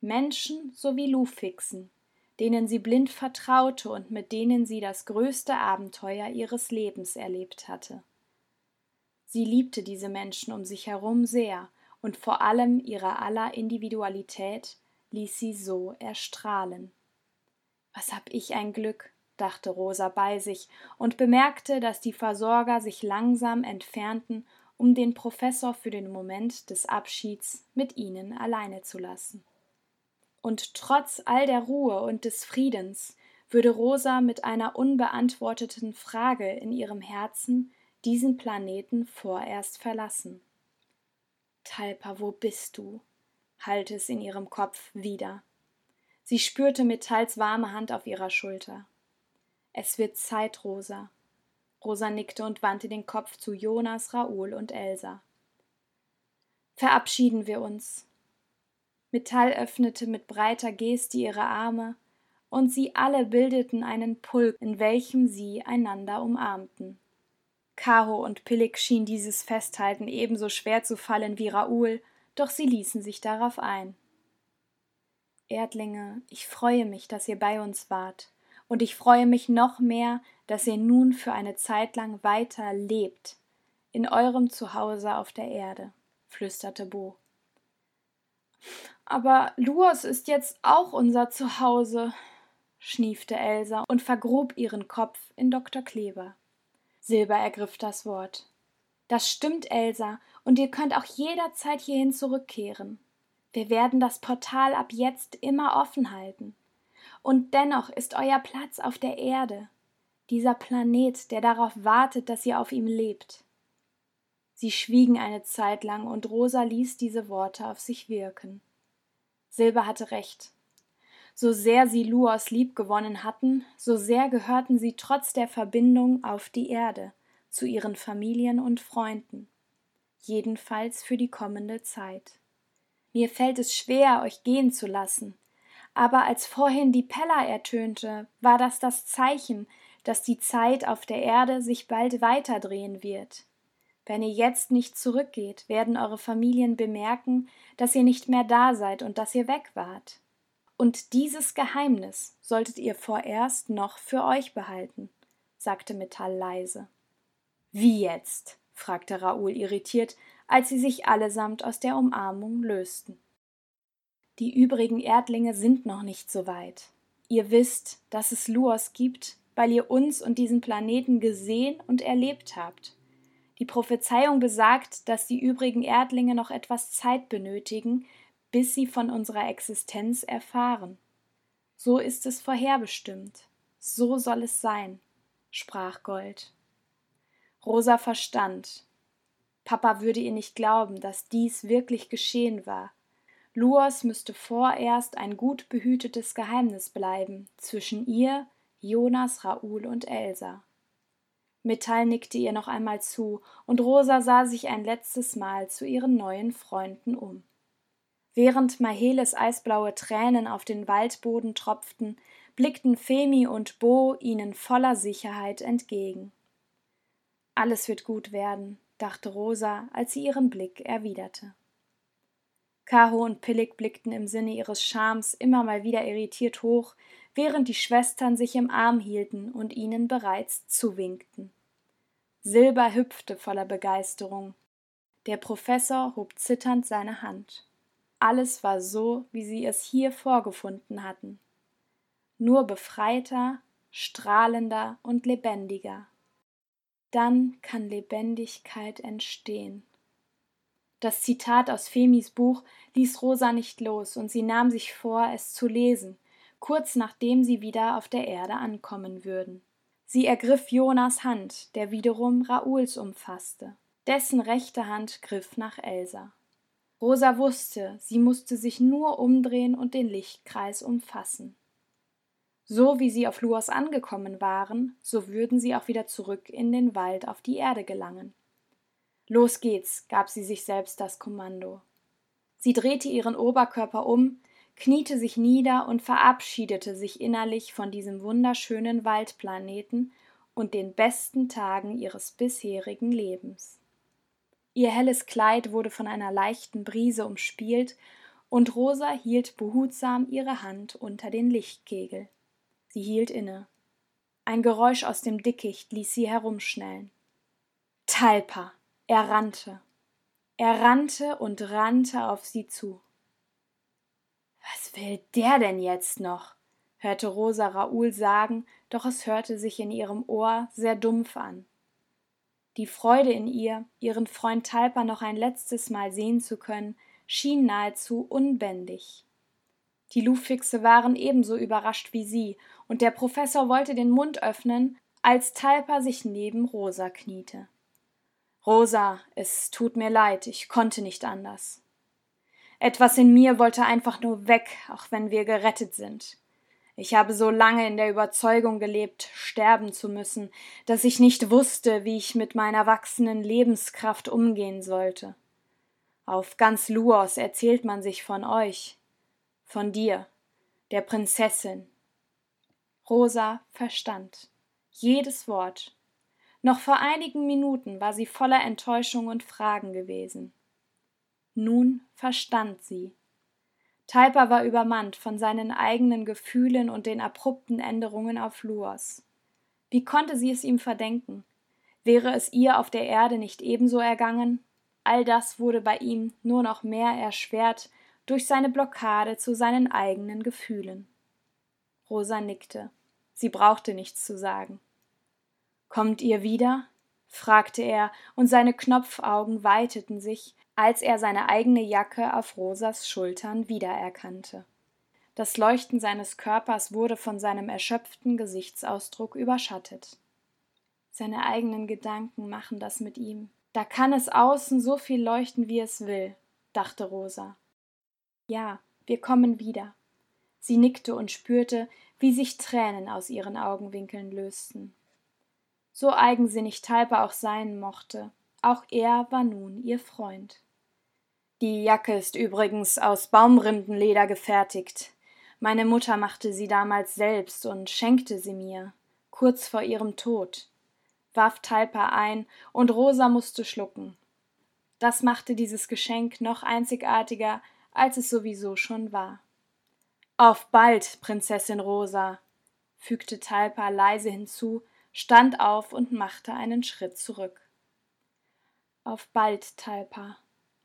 Menschen sowie Lufixen, denen sie blind vertraute und mit denen sie das größte Abenteuer ihres Lebens erlebt hatte. Sie liebte diese Menschen um sich herum sehr und vor allem ihrer aller Individualität ließ sie so erstrahlen. Was hab ich ein Glück, dachte Rosa bei sich und bemerkte, dass die Versorger sich langsam entfernten, um den Professor für den Moment des Abschieds mit ihnen alleine zu lassen. Und trotz all der Ruhe und des Friedens würde Rosa mit einer unbeantworteten Frage in ihrem Herzen diesen Planeten vorerst verlassen. Talpa, wo bist du? hallte es in ihrem Kopf wieder. Sie spürte Metalls warme Hand auf ihrer Schulter. Es wird Zeit, Rosa. Rosa nickte und wandte den Kopf zu Jonas, Raoul und Elsa. Verabschieden wir uns. Metall öffnete mit breiter Geste ihre Arme, und sie alle bildeten einen Pulk, in welchem sie einander umarmten. Caro und Pillig schien dieses Festhalten ebenso schwer zu fallen wie Raoul, doch sie ließen sich darauf ein. Erdlinge, ich freue mich, dass ihr bei uns wart, und ich freue mich noch mehr, dass ihr nun für eine Zeit lang weiter lebt, in eurem Zuhause auf der Erde, flüsterte Bo. Aber Luos ist jetzt auch unser Zuhause, schniefte Elsa und vergrub ihren Kopf in Dr. Kleber. Silber ergriff das Wort. Das stimmt, Elsa, und ihr könnt auch jederzeit hierhin zurückkehren. Wir werden das Portal ab jetzt immer offen halten. Und dennoch ist euer Platz auf der Erde, dieser Planet, der darauf wartet, dass ihr auf ihm lebt. Sie schwiegen eine Zeit lang, und Rosa ließ diese Worte auf sich wirken. Silber hatte recht. So sehr sie Luos liebgewonnen hatten, so sehr gehörten sie trotz der Verbindung auf die Erde, zu ihren Familien und Freunden. Jedenfalls für die kommende Zeit. Mir fällt es schwer, euch gehen zu lassen, aber als vorhin die Pella ertönte, war das das Zeichen, dass die Zeit auf der Erde sich bald weiterdrehen wird. Wenn ihr jetzt nicht zurückgeht, werden eure Familien bemerken, dass ihr nicht mehr da seid und dass ihr weg wart. Und dieses Geheimnis solltet ihr vorerst noch für euch behalten, sagte Metall leise. Wie jetzt? fragte Raoul irritiert, als sie sich allesamt aus der Umarmung lösten. Die übrigen Erdlinge sind noch nicht so weit. Ihr wisst, dass es Luos gibt, weil ihr uns und diesen Planeten gesehen und erlebt habt. Die Prophezeiung besagt, dass die übrigen Erdlinge noch etwas Zeit benötigen, bis sie von unserer Existenz erfahren. So ist es vorherbestimmt, so soll es sein, sprach Gold. Rosa verstand. Papa würde ihr nicht glauben, dass dies wirklich geschehen war. Luos müsste vorerst ein gut behütetes Geheimnis bleiben zwischen ihr, Jonas, Raoul und Elsa. Metall nickte ihr noch einmal zu, und Rosa sah sich ein letztes Mal zu ihren neuen Freunden um. Während Maheles eisblaue Tränen auf den Waldboden tropften, blickten Femi und Bo ihnen voller Sicherheit entgegen. Alles wird gut werden, dachte Rosa, als sie ihren Blick erwiderte. Caro und Pillig blickten im Sinne ihres Schams immer mal wieder irritiert hoch, während die Schwestern sich im Arm hielten und ihnen bereits zuwinkten. Silber hüpfte voller Begeisterung. Der Professor hob zitternd seine Hand. Alles war so, wie sie es hier vorgefunden hatten. Nur befreiter, strahlender und lebendiger. Dann kann Lebendigkeit entstehen. Das Zitat aus Femis Buch ließ Rosa nicht los, und sie nahm sich vor, es zu lesen, kurz nachdem sie wieder auf der Erde ankommen würden. Sie ergriff Jonas Hand, der wiederum Raouls umfasste. Dessen rechte Hand griff nach Elsa. Rosa wusste, sie musste sich nur umdrehen und den Lichtkreis umfassen. So wie sie auf Luos angekommen waren, so würden sie auch wieder zurück in den Wald auf die Erde gelangen. Los geht's, gab sie sich selbst das Kommando. Sie drehte ihren Oberkörper um, kniete sich nieder und verabschiedete sich innerlich von diesem wunderschönen Waldplaneten und den besten Tagen ihres bisherigen Lebens. Ihr helles Kleid wurde von einer leichten Brise umspielt, und Rosa hielt behutsam ihre Hand unter den Lichtkegel. Sie hielt inne. Ein Geräusch aus dem Dickicht ließ sie herumschnellen. Talpa. Er rannte. Er rannte und rannte auf sie zu. Was will der denn jetzt noch? hörte Rosa Raoul sagen, doch es hörte sich in ihrem Ohr sehr dumpf an. Die Freude in ihr, ihren Freund Talpa noch ein letztes Mal sehen zu können, schien nahezu unbändig. Die Lufixe waren ebenso überrascht wie sie, und der Professor wollte den Mund öffnen, als Talpa sich neben Rosa kniete. Rosa, es tut mir leid, ich konnte nicht anders. Etwas in mir wollte einfach nur weg, auch wenn wir gerettet sind. Ich habe so lange in der Überzeugung gelebt, sterben zu müssen, dass ich nicht wusste, wie ich mit meiner wachsenden Lebenskraft umgehen sollte. Auf ganz Luos erzählt man sich von euch, von dir, der Prinzessin. Rosa verstand jedes Wort. Noch vor einigen Minuten war sie voller Enttäuschung und Fragen gewesen. Nun verstand sie. Talpa war übermannt von seinen eigenen Gefühlen und den abrupten Änderungen auf Luos. Wie konnte sie es ihm verdenken? Wäre es ihr auf der Erde nicht ebenso ergangen? All das wurde bei ihm nur noch mehr erschwert durch seine Blockade zu seinen eigenen Gefühlen. Rosa nickte. Sie brauchte nichts zu sagen. Kommt ihr wieder? fragte er, und seine Knopfaugen weiteten sich, als er seine eigene Jacke auf Rosas Schultern wiedererkannte. Das Leuchten seines Körpers wurde von seinem erschöpften Gesichtsausdruck überschattet. Seine eigenen Gedanken machen das mit ihm. Da kann es außen so viel leuchten, wie es will, dachte Rosa. Ja, wir kommen wieder. Sie nickte und spürte, wie sich Tränen aus ihren Augenwinkeln lösten. So eigensinnig Talpa auch sein mochte, auch er war nun ihr Freund. Die Jacke ist übrigens aus Baumrindenleder gefertigt. Meine Mutter machte sie damals selbst und schenkte sie mir, kurz vor ihrem Tod, warf Talpa ein, und Rosa musste schlucken. Das machte dieses Geschenk noch einzigartiger, als es sowieso schon war. Auf bald, Prinzessin Rosa, fügte Talpa leise hinzu, stand auf und machte einen Schritt zurück. Auf bald, Talpa,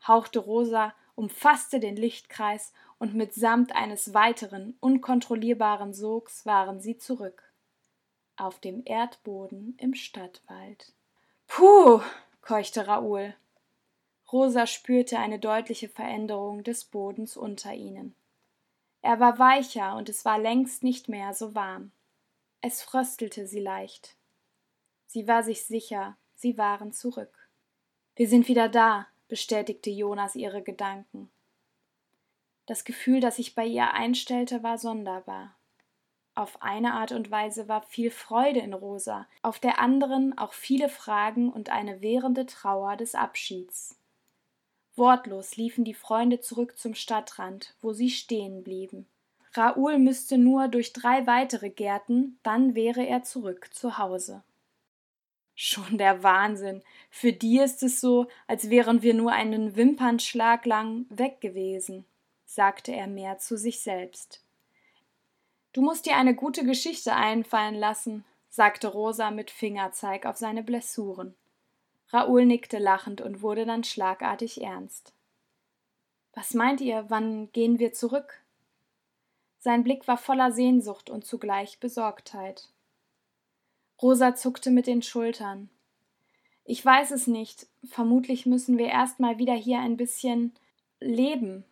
hauchte Rosa, umfasste den Lichtkreis, und mitsamt eines weiteren, unkontrollierbaren Sogs waren sie zurück. Auf dem Erdboden im Stadtwald. Puh, keuchte Raoul. Rosa spürte eine deutliche Veränderung des Bodens unter ihnen. Er war weicher und es war längst nicht mehr so warm. Es fröstelte sie leicht. Sie war sich sicher, sie waren zurück. Wir sind wieder da, bestätigte Jonas ihre Gedanken. Das Gefühl, das sich bei ihr einstellte, war sonderbar. Auf eine Art und Weise war viel Freude in Rosa, auf der anderen auch viele Fragen und eine währende Trauer des Abschieds. Wortlos liefen die Freunde zurück zum Stadtrand, wo sie stehen blieben. Raoul müsste nur durch drei weitere Gärten, dann wäre er zurück zu Hause. Schon der Wahnsinn. Für die ist es so, als wären wir nur einen Wimpernschlag lang weg gewesen, sagte er mehr zu sich selbst. Du musst dir eine gute Geschichte einfallen lassen, sagte Rosa mit Fingerzeig auf seine Blessuren. Raoul nickte lachend und wurde dann schlagartig ernst. Was meint ihr, wann gehen wir zurück? Sein Blick war voller Sehnsucht und zugleich Besorgtheit. Rosa zuckte mit den Schultern. Ich weiß es nicht. Vermutlich müssen wir erst mal wieder hier ein bisschen leben.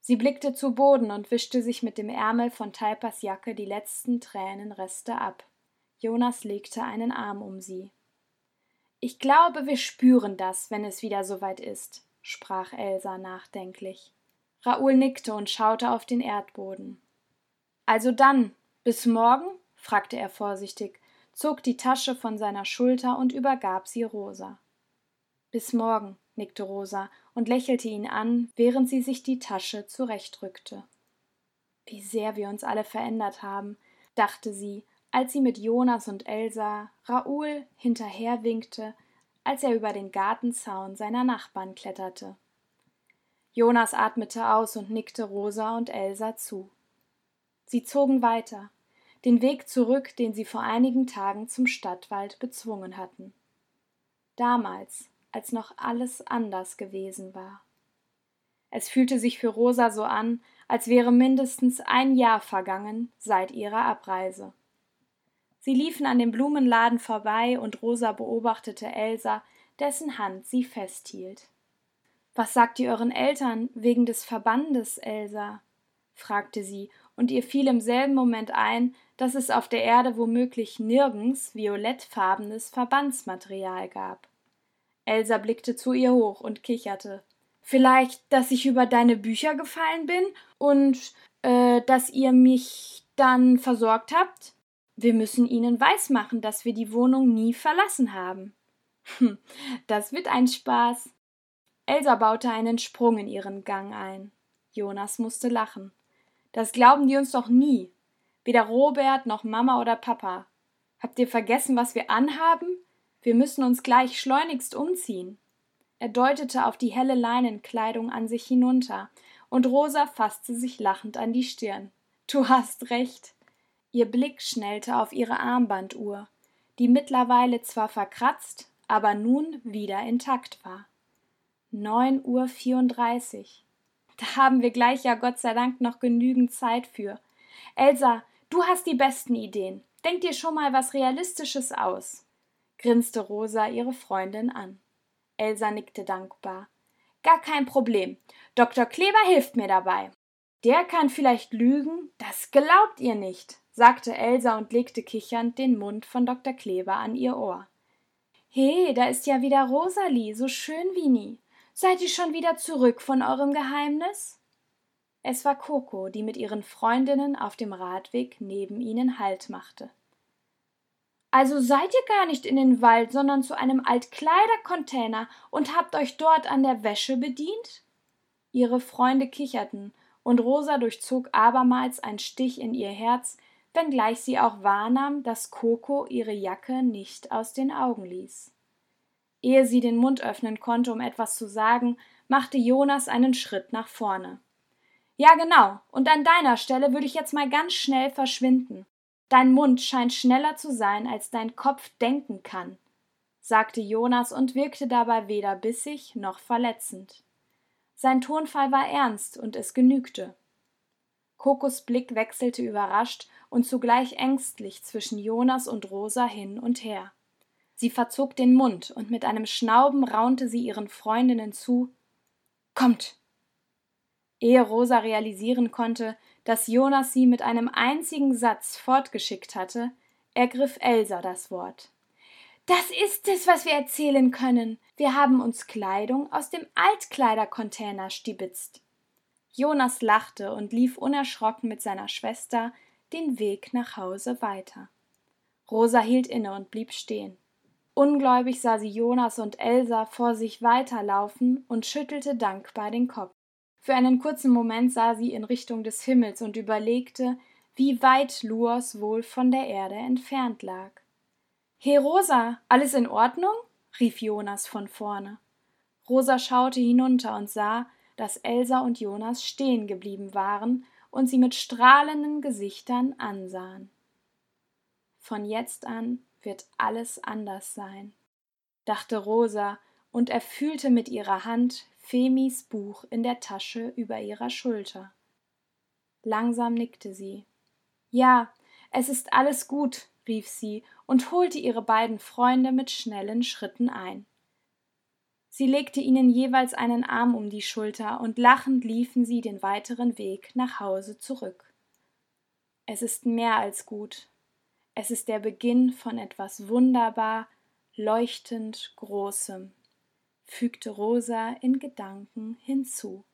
Sie blickte zu Boden und wischte sich mit dem Ärmel von Talpas Jacke die letzten Tränenreste ab. Jonas legte einen Arm um sie. Ich glaube, wir spüren das, wenn es wieder soweit ist, sprach Elsa nachdenklich. Raoul nickte und schaute auf den Erdboden. Also dann, bis morgen? fragte er vorsichtig, zog die Tasche von seiner Schulter und übergab sie Rosa. Bis morgen, nickte Rosa und lächelte ihn an, während sie sich die Tasche zurechtrückte. Wie sehr wir uns alle verändert haben, dachte sie als sie mit Jonas und Elsa Raoul hinterherwinkte, als er über den Gartenzaun seiner Nachbarn kletterte. Jonas atmete aus und nickte Rosa und Elsa zu. Sie zogen weiter, den Weg zurück, den sie vor einigen Tagen zum Stadtwald bezwungen hatten. Damals, als noch alles anders gewesen war. Es fühlte sich für Rosa so an, als wäre mindestens ein Jahr vergangen seit ihrer Abreise. Sie liefen an dem Blumenladen vorbei und Rosa beobachtete Elsa, dessen Hand sie festhielt. Was sagt ihr euren Eltern wegen des Verbandes, Elsa? fragte sie, und ihr fiel im selben Moment ein, dass es auf der Erde womöglich nirgends violettfarbenes Verbandsmaterial gab. Elsa blickte zu ihr hoch und kicherte. Vielleicht, dass ich über deine Bücher gefallen bin und äh, dass ihr mich dann versorgt habt? Wir müssen ihnen weismachen, dass wir die Wohnung nie verlassen haben. Hm, das wird ein Spaß. Elsa baute einen Sprung in ihren Gang ein. Jonas musste lachen. Das glauben die uns doch nie. Weder Robert noch Mama oder Papa. Habt ihr vergessen, was wir anhaben? Wir müssen uns gleich schleunigst umziehen. Er deutete auf die helle Leinenkleidung an sich hinunter, und Rosa fasste sich lachend an die Stirn. Du hast recht. Ihr Blick schnellte auf ihre Armbanduhr, die mittlerweile zwar verkratzt, aber nun wieder intakt war. Neun Uhr vierunddreißig. Da haben wir gleich ja Gott sei Dank noch genügend Zeit für. Elsa, du hast die besten Ideen. Denk dir schon mal was Realistisches aus, grinste Rosa ihre Freundin an. Elsa nickte dankbar. Gar kein Problem. Dr. Kleber hilft mir dabei. Der kann vielleicht lügen, das glaubt ihr nicht, sagte Elsa und legte kichernd den Mund von Dr. Kleber an ihr Ohr. He, da ist ja wieder Rosalie, so schön wie nie. Seid ihr schon wieder zurück von eurem Geheimnis? Es war Coco, die mit ihren Freundinnen auf dem Radweg neben ihnen Halt machte. Also seid ihr gar nicht in den Wald, sondern zu einem Altkleidercontainer und habt euch dort an der Wäsche bedient? Ihre Freunde kicherten, und Rosa durchzog abermals ein Stich in ihr Herz, wenngleich sie auch wahrnahm, dass Coco ihre Jacke nicht aus den Augen ließ. Ehe sie den Mund öffnen konnte, um etwas zu sagen, machte Jonas einen Schritt nach vorne. Ja, genau, und an deiner Stelle würde ich jetzt mal ganz schnell verschwinden. Dein Mund scheint schneller zu sein, als dein Kopf denken kann, sagte Jonas und wirkte dabei weder bissig noch verletzend. Sein Tonfall war ernst und es genügte. Kokos Blick wechselte überrascht und zugleich ängstlich zwischen Jonas und Rosa hin und her. Sie verzog den Mund und mit einem Schnauben raunte sie ihren Freundinnen zu Kommt. Ehe Rosa realisieren konnte, dass Jonas sie mit einem einzigen Satz fortgeschickt hatte, ergriff Elsa das Wort. Das ist es, was wir erzählen können. Wir haben uns Kleidung aus dem Altkleidercontainer stibitzt. Jonas lachte und lief unerschrocken mit seiner Schwester den Weg nach Hause weiter. Rosa hielt inne und blieb stehen. Ungläubig sah sie Jonas und Elsa vor sich weiterlaufen und schüttelte dankbar den Kopf. Für einen kurzen Moment sah sie in Richtung des Himmels und überlegte, wie weit Luos wohl von der Erde entfernt lag. He Rosa, alles in Ordnung? rief Jonas von vorne. Rosa schaute hinunter und sah, dass Elsa und Jonas stehen geblieben waren und sie mit strahlenden Gesichtern ansahen. Von jetzt an wird alles anders sein, dachte Rosa und erfüllte mit ihrer Hand Femis Buch in der Tasche über ihrer Schulter. Langsam nickte sie. Ja, es ist alles gut, rief sie und holte ihre beiden Freunde mit schnellen Schritten ein. Sie legte ihnen jeweils einen Arm um die Schulter und lachend liefen sie den weiteren Weg nach Hause zurück. Es ist mehr als gut. Es ist der Beginn von etwas wunderbar, leuchtend Großem fügte Rosa in Gedanken hinzu.